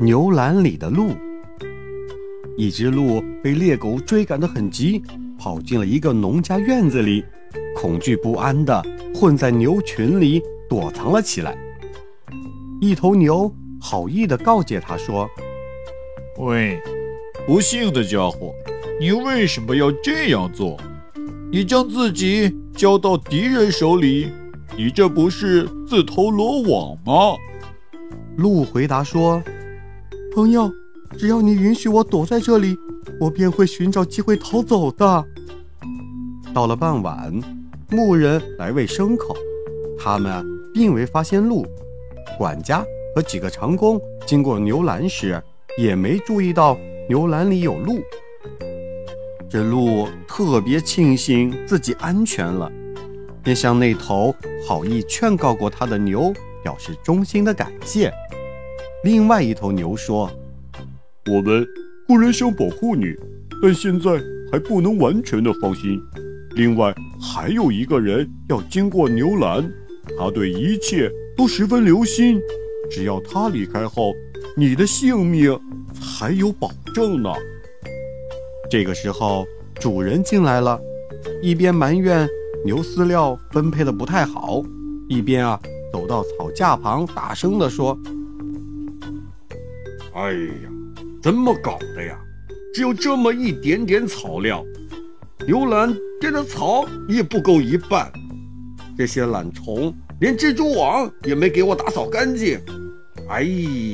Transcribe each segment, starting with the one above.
牛栏里的鹿，一只鹿被猎狗追赶得很急，跑进了一个农家院子里，恐惧不安的混在牛群里躲藏了起来。一头牛好意地告诫他说：“喂，不幸的家伙！”你为什么要这样做？你将自己交到敌人手里，你这不是自投罗网吗？鹿回答说：“朋友，只要你允许我躲在这里，我便会寻找机会逃走的。”到了傍晚，牧人来喂牲口，他们并未发现鹿。管家和几个长工经过牛栏时，也没注意到牛栏里有鹿。这鹿特别庆幸自己安全了，便向那头好意劝告过他的牛表示衷心的感谢。另外一头牛说：“我们固然想保护你，但现在还不能完全的放心。另外还有一个人要经过牛栏，他对一切都十分留心。只要他离开后，你的性命才有保证呢。”这个时候，主人进来了，一边埋怨牛饲料分配的不太好，一边啊走到草架旁，大声地说：“哎呀，怎么搞的呀？只有这么一点点草料，牛栏这的草也不够一半。这些懒虫连蜘蛛网也没给我打扫干净。哎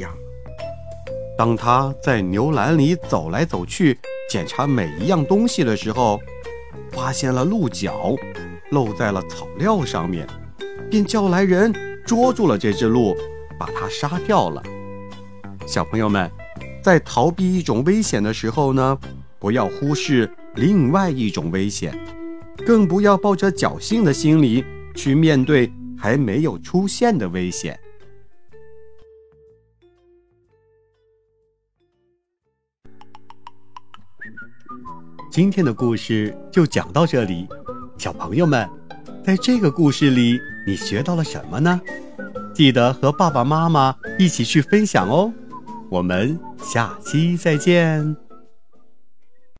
呀！”当他在牛栏里走来走去。检查每一样东西的时候，发现了鹿角露在了草料上面，便叫来人捉住了这只鹿，把它杀掉了。小朋友们，在逃避一种危险的时候呢，不要忽视另外一种危险，更不要抱着侥幸的心理去面对还没有出现的危险。今天的故事就讲到这里，小朋友们，在这个故事里你学到了什么呢？记得和爸爸妈妈一起去分享哦。我们下期再见。